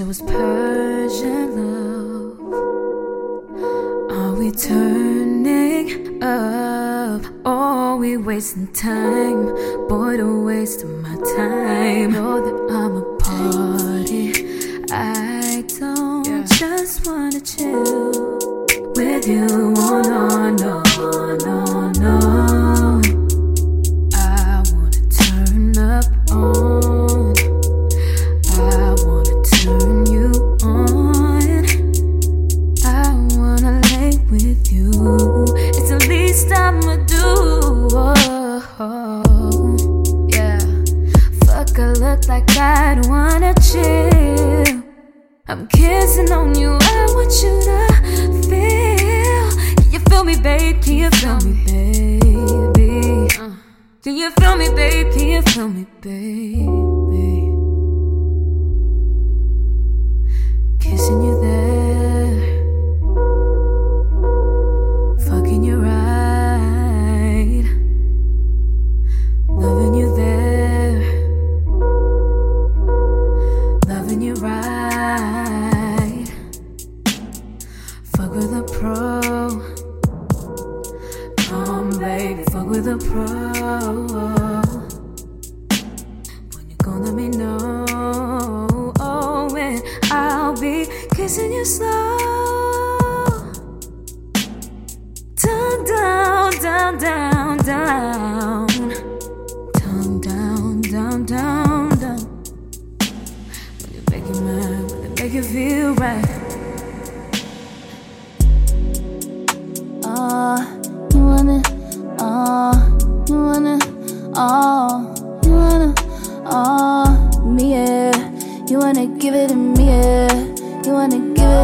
Was Persian love. Are we turning up? Are we wasting time? Boy, don't waste my time. Know that I'm a party.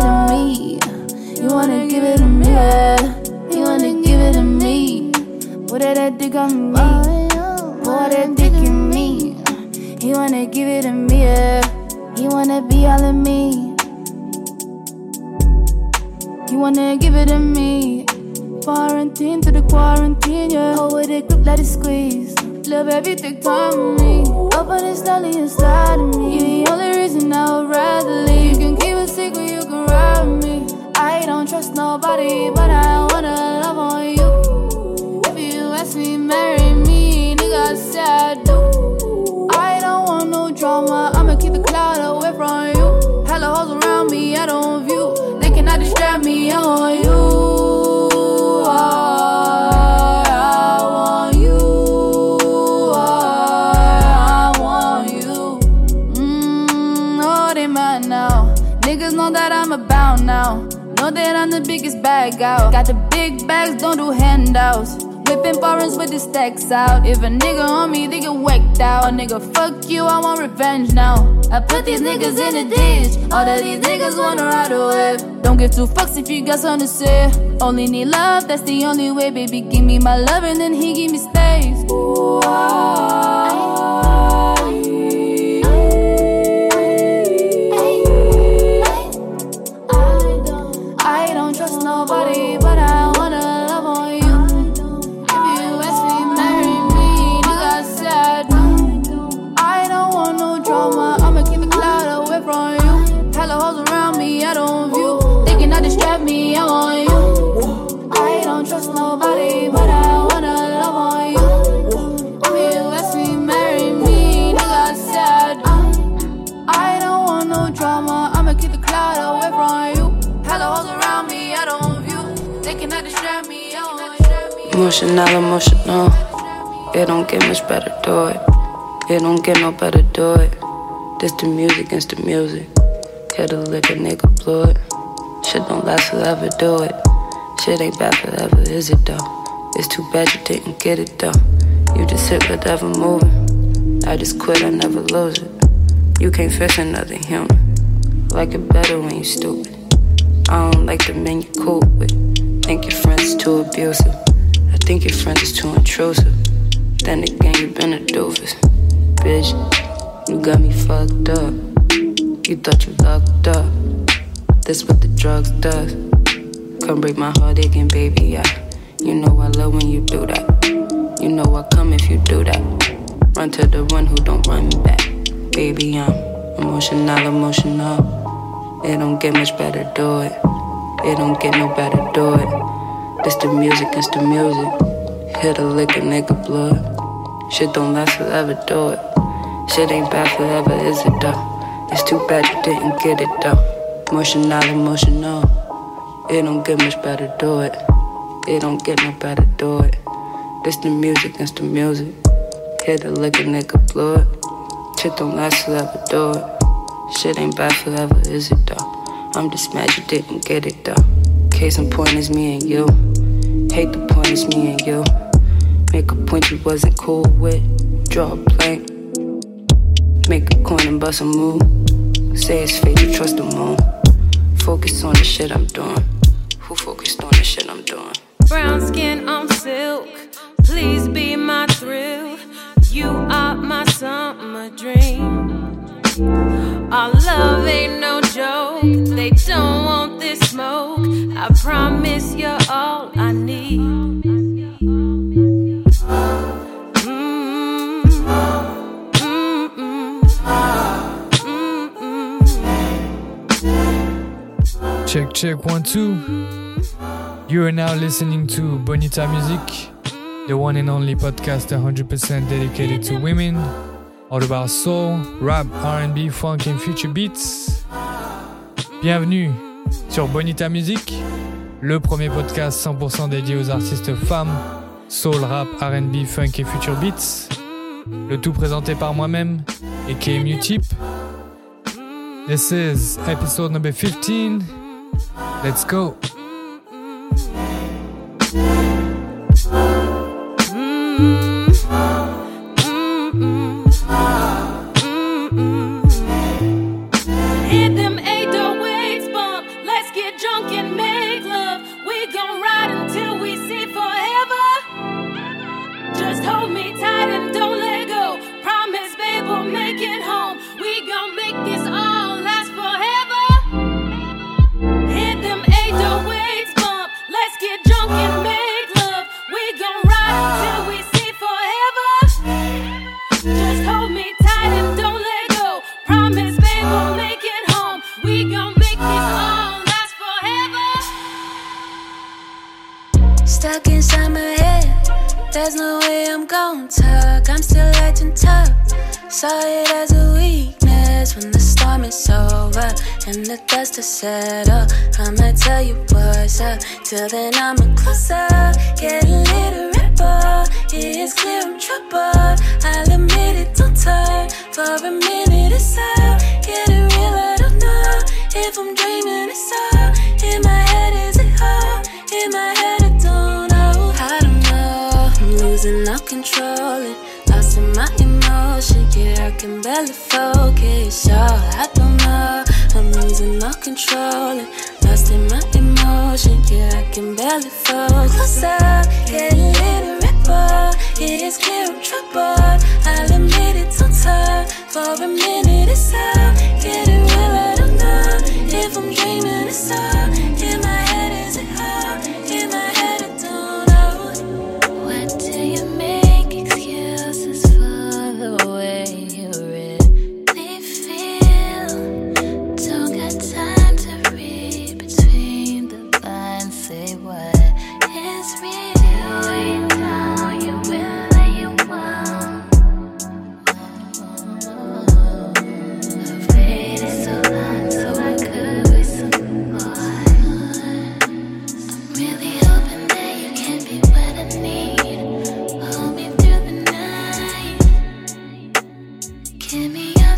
It to me. You wanna give it to me, yeah. You wanna give it to me. Put that dick on me. Pour that dick in me. You wanna give it to me, yeah. You wanna be all of me. You wanna give it to me. Quarantine to the quarantine, yeah. Hold with it, grip, let it squeeze. Love time with me. Open it slowly inside of me. You're the only reason I would rather leave. You can keep with me. I don't trust nobody, but I wanna love on you. If you ask me, marry me, nigga, say I do. I don't want no drama, I'ma keep the cloud away from you. Hella hoes around me, I don't view. They cannot distract me, I want you. Know that I'm the biggest bag out. Got the big bags, don't do handouts. Whipping foreigns with the stacks out. If a nigga on me, they get whacked out. A nigga, fuck you, I want revenge now. I put these niggas in the ditch. All of these niggas wanna ride away. Don't give two fucks if you got something to say. Only need love, that's the only way, baby. Give me my love and then he give me space. Ooh, I Emotional, emotional. It don't get much better, do it. It don't get no better, do it. This the music against the music. Hit a lick, a nigga blow it. Shit don't last forever, do it. Shit ain't bad forever, is it though? It's too bad you didn't get it though. You just hit whatever moving. I just quit, I never lose it. You can't fix another human. Like it better when you stupid. I don't like the men you cool with. Think your friends too abusive. Think your friends is too intrusive. Then again, you been a doofus. Bitch, you got me fucked up. You thought you locked up. That's what the drugs does. Come break my heart again, baby. I, you know I love when you do that. You know I come if you do that. Run to the one who don't run back. Baby, I'm emotional, emotional. It don't get much better, do it. It don't get no better, do it. This the music, it's the music. Hit a lick, a nigga blood. Shit don't last forever, do it. Shit ain't bad forever, is it though? It's too bad you didn't get it though. Emotional, emotional. It don't get much better, do it. It don't get no better, do it. This the music, it's the music. Hit a lick, a nigga blood. Shit don't last forever, do it. Shit ain't bad forever, is it though? I'm just mad you didn't get it though. Case in point is me and you. Hate the point it's me and you. Make a point you wasn't cool with. Draw a blank. Make a coin and bust a move. Say it's fate you trust the moon. Focus on the shit I'm doing. Who focused on the shit I'm doing? Brown skin on silk. Please be my thrill. You are my summer dream. Our love ain't no joke. They don't want this smoke. I promise you're all I need. Check, check, one, two. You are now listening to Bonita Music, the one and only podcast 100% dedicated to women all about soul, rap, R&B, funk and future beats. Bienvenue sur Bonita Music, le premier podcast 100% dédié aux artistes femmes, soul, rap, R&B, funk et future beats. Le tout présenté par moi-même et KMU Tip. This is episode number 15. Let's go. Saw it as a weakness when the storm is over and the dust has settled. I might tell you what's up. Till then, I'm a closer, get a little rapper. It's clear I'm troubled. I'll admit it, don't turn for a minute. It's up, getting real. I don't know if I'm dreaming. It's up in my head. Is it all in my head? All control. Lost in my emotion, yeah, I can barely focus. Oh, I don't know, I'm losing all control. Lost in my emotion, yeah, I can barely focus. Closer, get a little rapper. It is clear I'm troubled. I'll admit it, don't turn for a minute. It's up, getting real. I don't know if I'm dreaming. It's up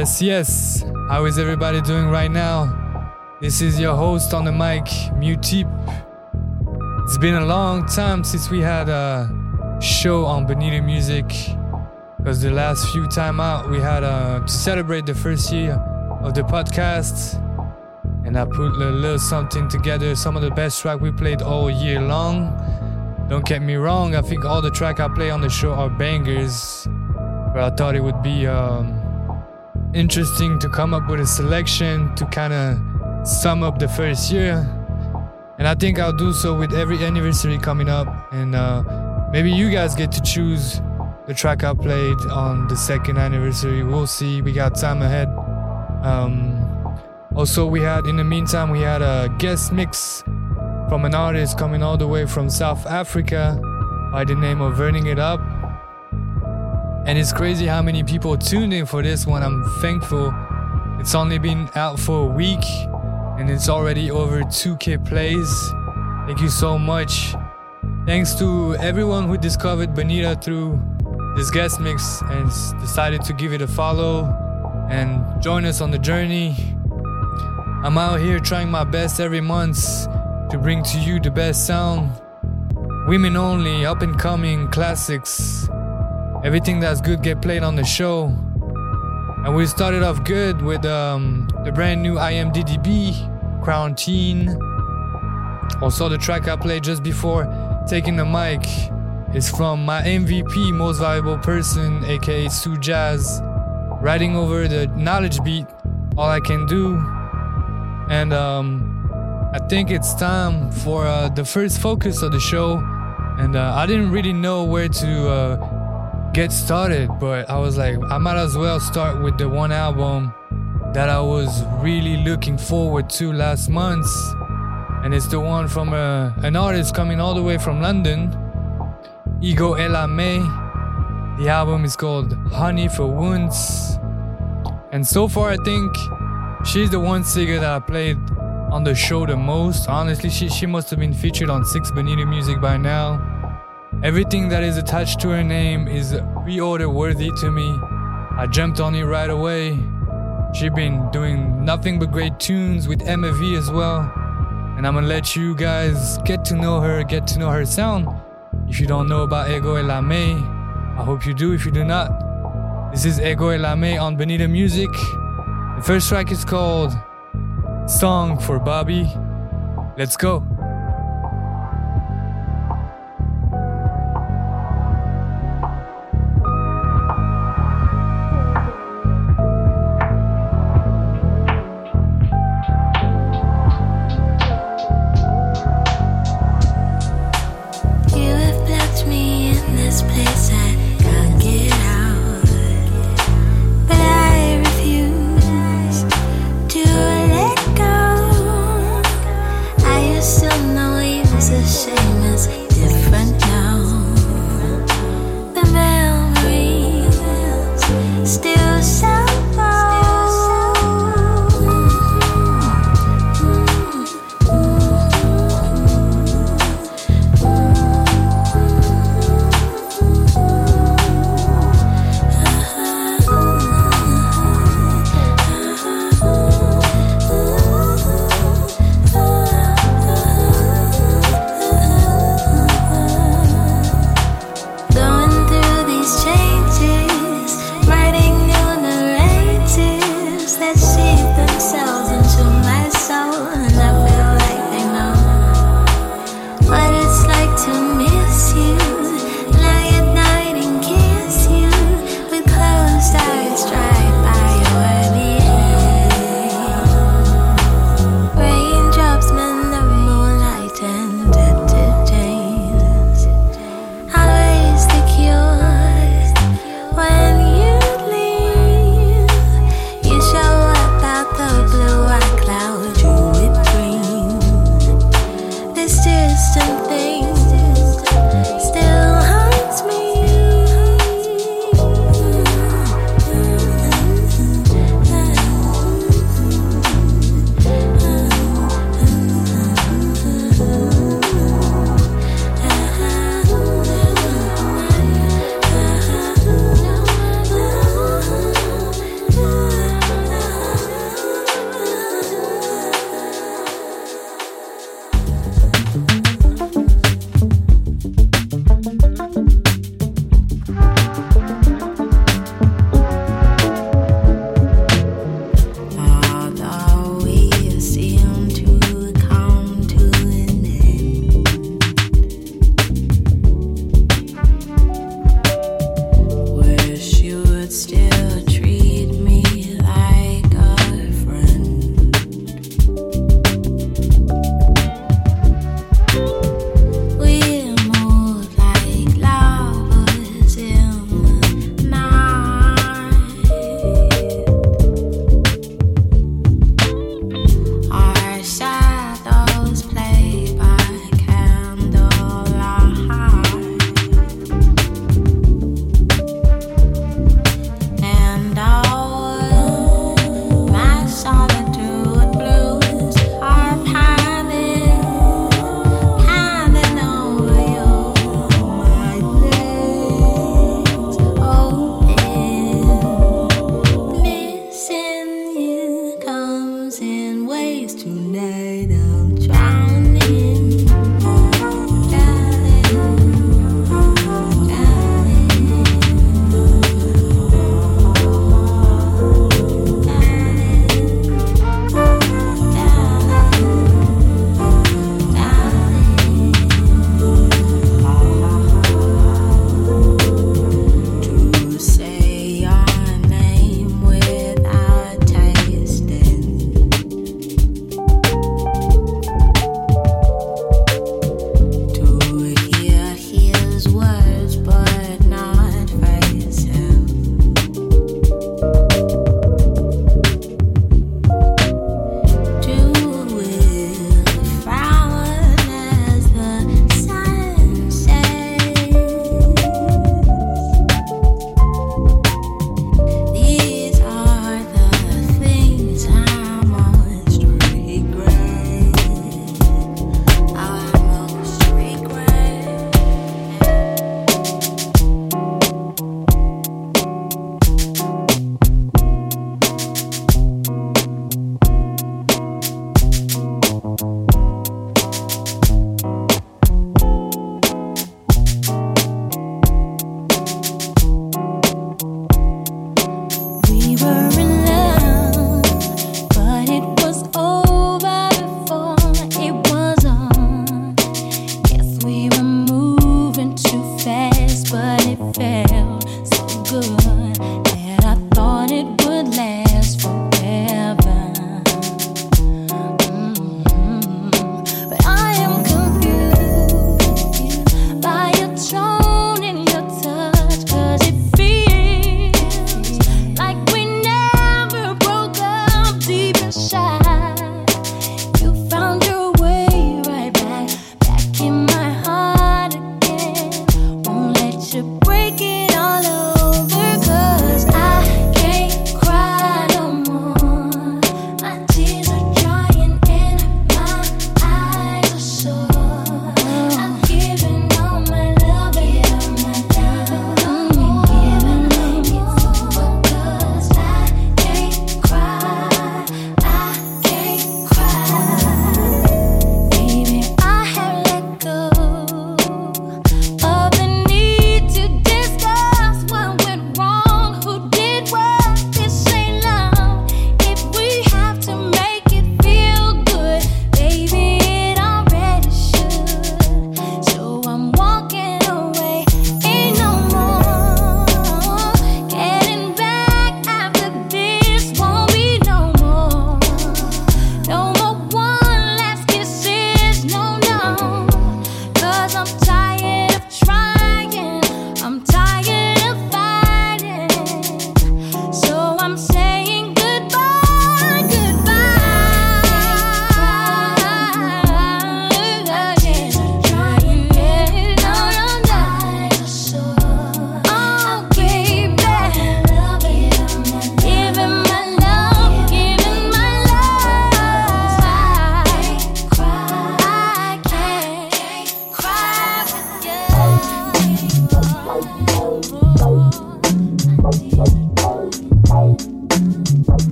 yes, yes. How is everybody doing right now? This is your host on the mic, Mutip. It's been a long time since we had a show on Bonita Music. Because the last few time out, we had uh, to celebrate the first year of the podcast. And I put a little something together, some of the best track we played all year long. Don't get me wrong, I think all the track I play on the show are bangers. But I thought it would be um, interesting to come up with a selection to kind of sum up the first year. And I think I'll do so with every anniversary coming up. And uh, maybe you guys get to choose the track I played on the second anniversary. We'll see. We got time ahead. Um, also, we had in the meantime we had a guest mix from an artist coming all the way from South Africa by the name of Burning It Up. And it's crazy how many people tuned in for this one. I'm thankful. It's only been out for a week and it's already over 2k plays. Thank you so much. Thanks to everyone who discovered Bonita through this guest mix and decided to give it a follow and join us on the journey. I'm out here trying my best every month to bring to you the best sound. Women only, up and coming classics. Everything that's good get played on the show. And we started off good with um, the brand new IMDDB, Crown Teen. Also, the track I played just before taking the mic is from my MVP, Most Valuable Person, aka Sue Jazz, riding over the Knxwledge beat, All I Can Do. And um, I think it's time for uh, the first focus of the show. And uh, I didn't really know where to uh, get started, but I was like, I might as well start with the one album that I was really looking forward to last month. And it's the one from uh, an artist coming all the way from London, Ego Ella May. The album is called Honey for Wounds. And so far, I think she's the one singer that I played on the show the most. Honestly, she, she must have been featured on Six Bonita Music by now. Everything that is attached to her name is pre-order worthy to me. I jumped on it right away. She's been doing nothing but great tunes with Emmavie as well. And I'm gonna let you guys get to know her, get to know her sound. If you don't know about Ego Ella May, I hope you do if you do not. This is Ego Ella May on Bonita Music. The first track is called Song for Bobby. Let's go.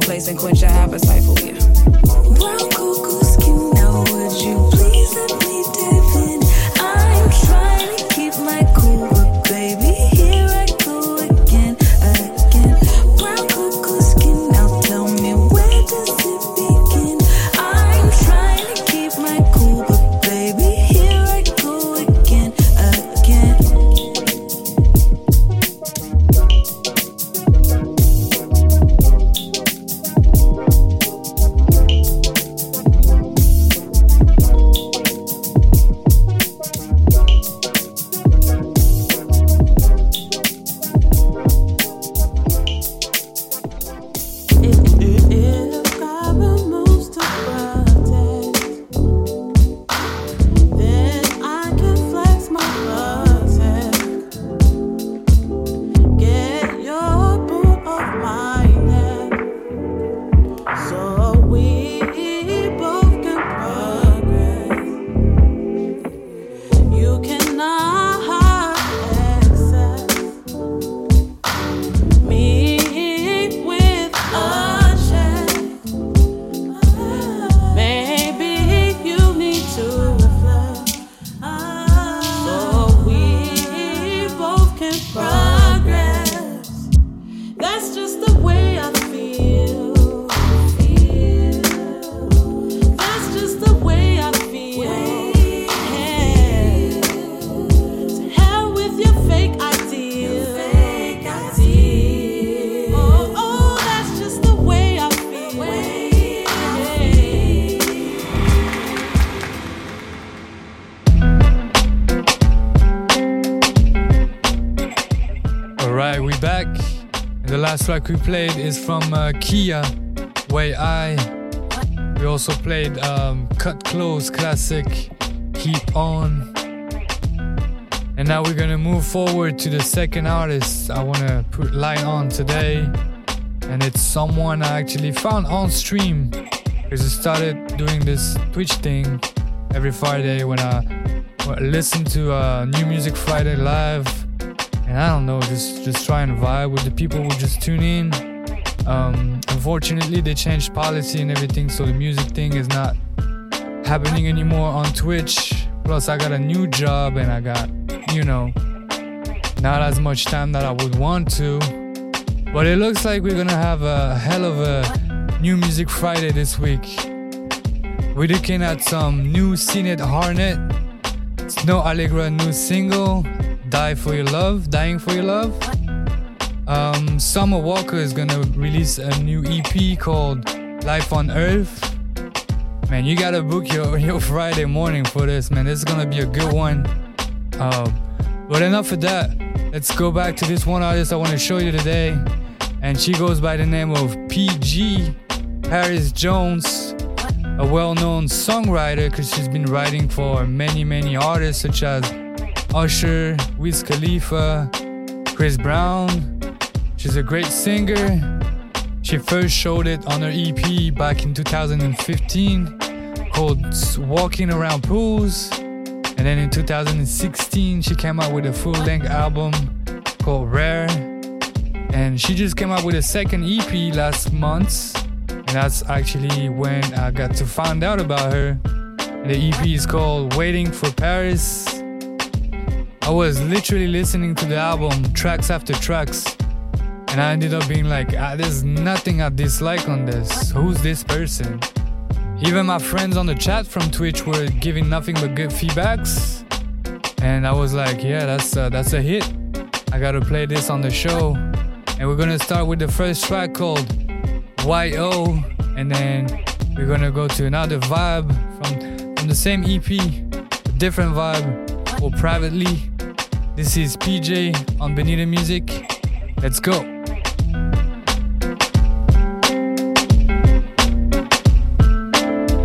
Place and quench your appetite for ya. Track we played is from uh, Kia, Way I. We also played um, Kut Klose classic, Keep On. And now we're gonna move forward to the second artist I wanna put light on today. And it's someone I actually found on stream because I started doing this Twitch thing every Friday when I listen to uh, New Music Friday live. And I don't know, just just try and vibe with the people who just tune in. Um, unfortunately, they changed policy and everything, so the music thing is not happening anymore on Twitch. Plus, I got a new job and I got, you know, not as much time that I would want to. But it looks like we're gonna have a hell of a new music Friday this week. We're looking at some new Sinead Harnett, Snoh Aalegra new single, Die for Your Love, Dying for Your Love. Um, Summer Walker is gonna release a new EP called Life on Earth. Man, you gotta book your, your Friday morning for this, man. This is gonna be a good one. Um, but enough of that. Let's go back to this one artist I want to show you today. And she goes by the name of PJ Paris Jones, a well known songwriter because she's been writing for many, many artists such as Usher, Wiz Khalifa, Chris Brown. She's a great singer. She first showed it on her EP back in 2015 called Walking Around Pools. And then in 2016, she came out with a full length album called Rare. And she just came out with a second EP last month. And that's actually when I got to find out about her. The EP is called Waiting for Paris. I was literally listening to the album tracks after tracks. And I ended up being like, ah, there's nothing I dislike on this. Who's this person? Even my friends on the chat from Twitch were giving nothing but good feedbacks. And I was like, yeah, that's uh, that's a hit. I gotta play this on the show. And we're gonna start with the first track called YO. And then we're gonna go to another vibe from, from the same EP, a different vibe, or privately. This is PJ on Benita Music. Let's go.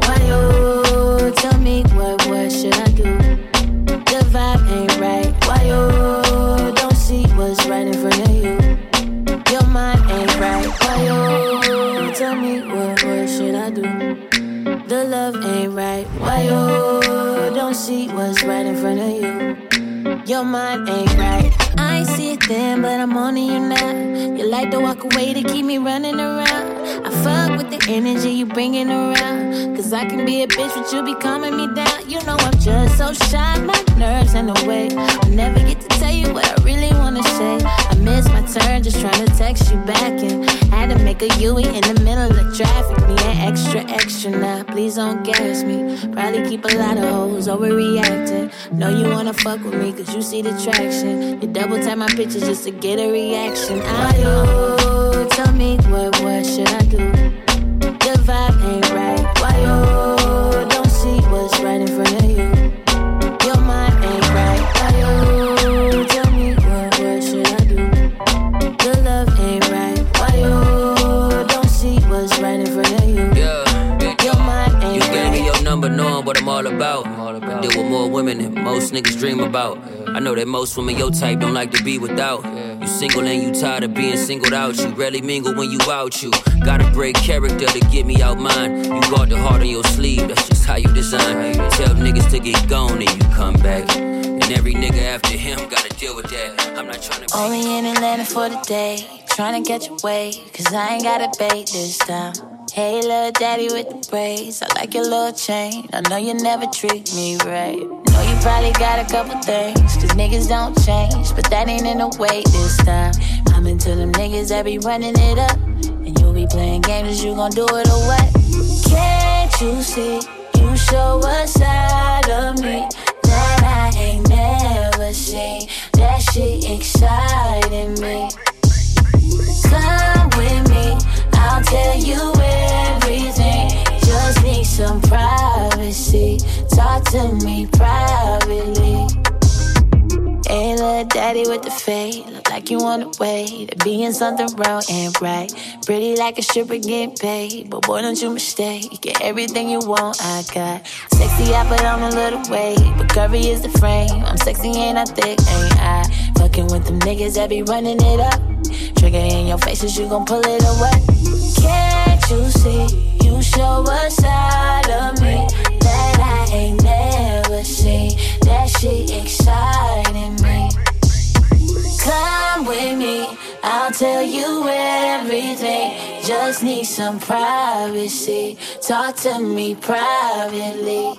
Why you tell me what what should I do? The vibe ain't right. Why you don't see what's right in front of you? Your mind ain't right. Why you tell me what what should I do? The love ain't right. Why you see what's right in front of you? Your mind ain't right. I ain't see it then, but I'm on you now. You like to walk away to keep me running around. I fuck with the energy you bringing around. Cause I can be a bitch, but you be calming me down. You know I'm just so shy, my nerves in the way. I never get to tell you what I really wanna say. I miss my turn, just trying to text you back. And had to make a Yui in the middle of traffic. Me an extra, extra now. Please don't gas me. Probably keep a lot of hoes overreacting. Know you wanna fuck with me, cause you see the traction. You double tap my pictures just to get a reaction. I do. Tell me what, what should I do? Most niggas dream about. I know that most women your type don't like to be without. You single and you tired of being singled out. You rarely mingle when you out. You gotta break character to get me out mine. You guard the heart on your sleeve. That's just how you design. You tell niggas to get gone and you come back. And every nigga after him gotta deal with that. I'm not trying to. Only in Atlanta for the day. Trying to get your way, cause I ain't got a bait this time. Hey, little daddy with the braids. I like your little chain. I know you never treat me right. Know you probably got a couple things, cause niggas don't change. But that ain't in the way this time. I'm into them niggas that be running it up. And you be playing games, you gon' do it or what? Can't you see? You show a side of me that I ain't never seen. That shit exciting me. Come me, I'll tell you everything. Just need some privacy. Talk to me privately. Hey, a daddy with the fade. Look like you on the way to being something wrong and right. Pretty like a stripper getting paid. But boy, don't you mistake. Get everything you want, I got. Sexy, I put on a little weight. But curvy is the frame. I'm sexy, ain't I thick, ain't I? Fucking with them niggas that be running it up trigger in your face is you gon' pull it away. Can't you see? You show a side of me that I ain't never seen. That she exciting me. Come with me, I'll tell you everything. Just need some privacy. Talk to me privately.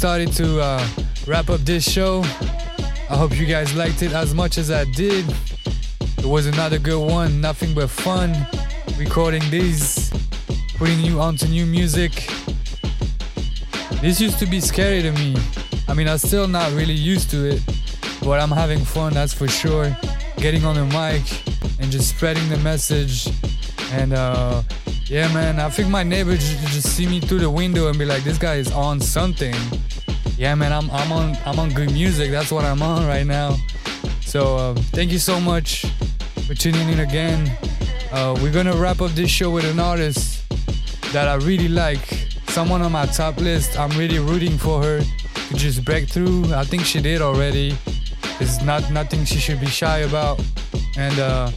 Started to uh, wrap up this show. I hope you guys liked it as much as I did. It was another good one. Nothing but fun recording these, putting you onto new music. This used to be scary to me. I mean, I'm still not really used to it, but I'm having fun, that's for sure. Getting on the mic and just spreading the message. And uh, yeah, man, I think my neighbor just, just see me through the window and be like, "This guy is on something." Yeah, man, I'm I'm on I'm on good music. That's what I'm on right now. So uh, thank you so much for tuning in again. Uh, we're gonna wrap up this show with an artist that I really like. Someone on my top list. I'm really rooting for her to just break through. I think she did already. It's not nothing she should be shy about. And uh,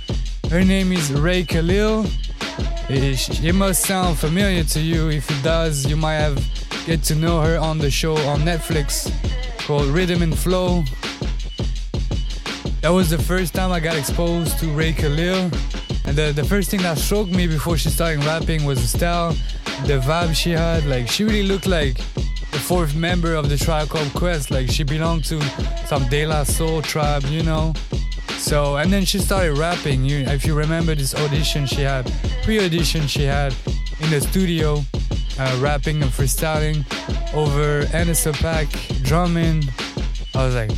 her name is Rae Khalil. It, it must sound familiar to you. If it does, you might have get to know her on the show on Netflix called Rhythm and Flow. That was the first time I got exposed to Rae Khalil. And the, the first thing that struck me before she started rapping was the style, the vibe she had. Like, she really looked like the fourth member of the Tribe Called Quest. Like, she belonged to some De La Soul tribe, you know? So, and then she started rapping. You, if you remember this audition she had, pre audition she had in the studio, uh, rapping and freestyling over Anderson .Paak, drumming. I was like,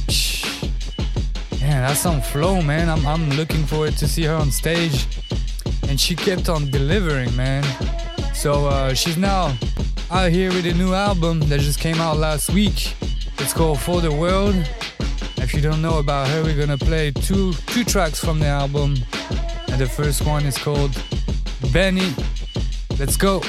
man, that's some flow, man. I'm, I'm looking forward to see her on stage. And she kept on delivering, man. So uh, she's now out here with a new album that just came out last week. It's called For the World. If you don't know about her, we're gonna play two two tracks from the album. And the first one is called Benny. Let's go.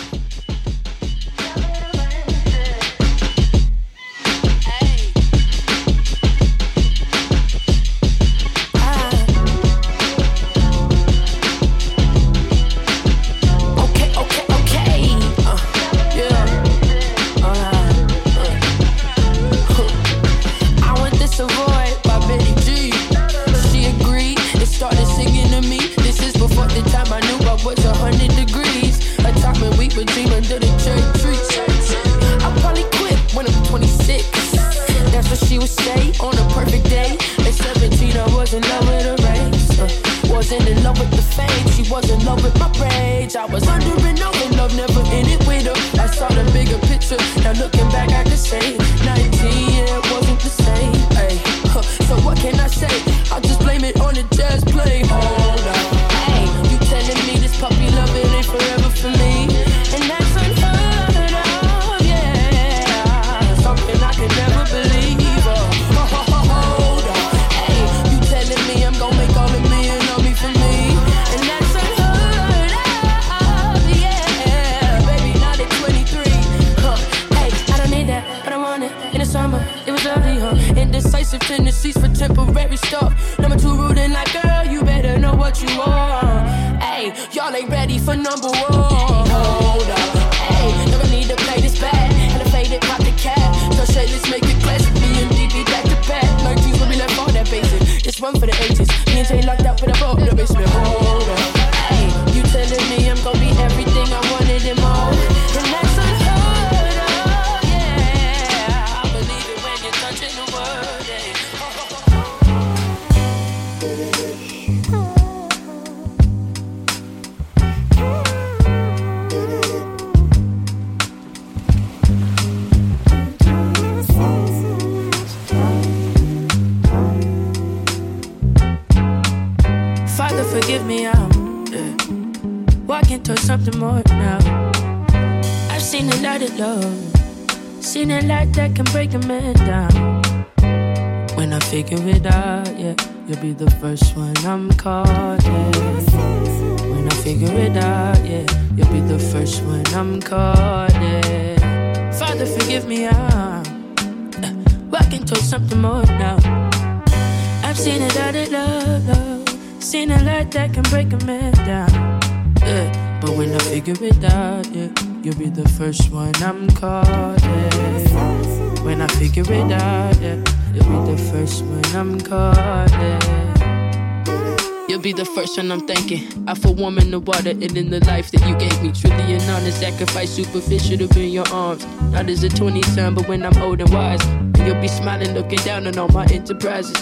Be the first one I'm thanking. I for warming the water and in the life that you gave me. Truly an honest sacrifice, superficial to be in your arms. Not as a 20 son, but when I'm old and wise. And you'll be smiling, looking down on all my enterprises.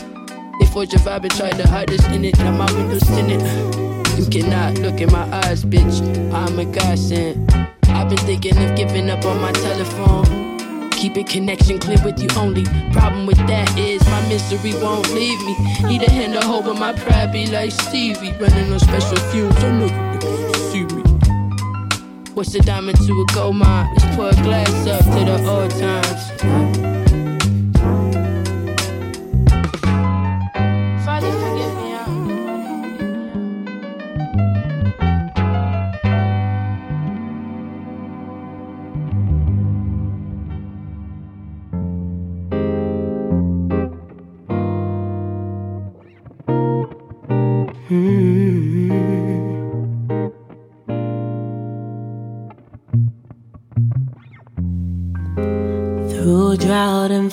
They forge a vibe and try to hide us in it. Now my window's tinted. You cannot look in my eyes, bitch. I'm a godsend. I've been thinking of giving up on my telephone. Keeping connection clear with you only. Problem with that is my misery won't leave me. Need a hand to hold, but my pride be like Stevie. Running on special fumes, I know you see me. What's a diamond to a gold mine? Let's pour a glass up to the old times.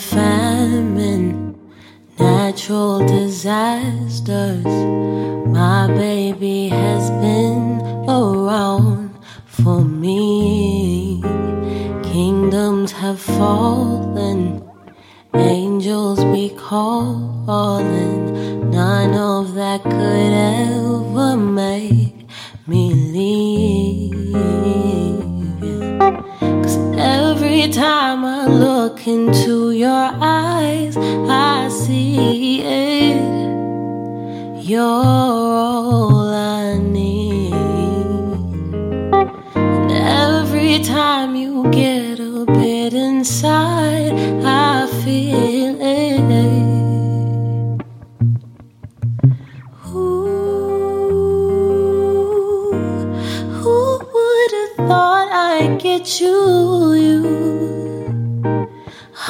Famine, natural disasters, my baby has been around for me. Kingdoms have fallen, angels be calling. None of that could ever look into your eyes, I see it. You're all I need. And every time you get a bit inside, I feel it. Ooh, who would have thought I'd get you? You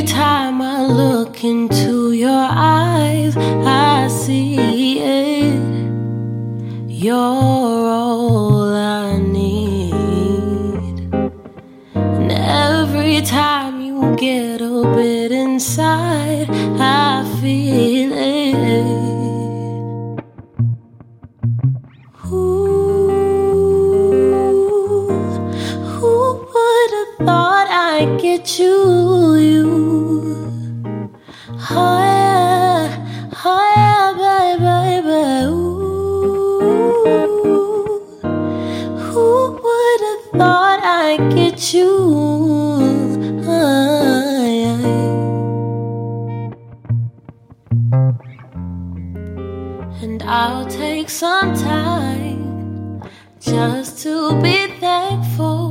every time I look into your eyes, I see it. You're all I need. And every time you get a bit take some time just to be thankful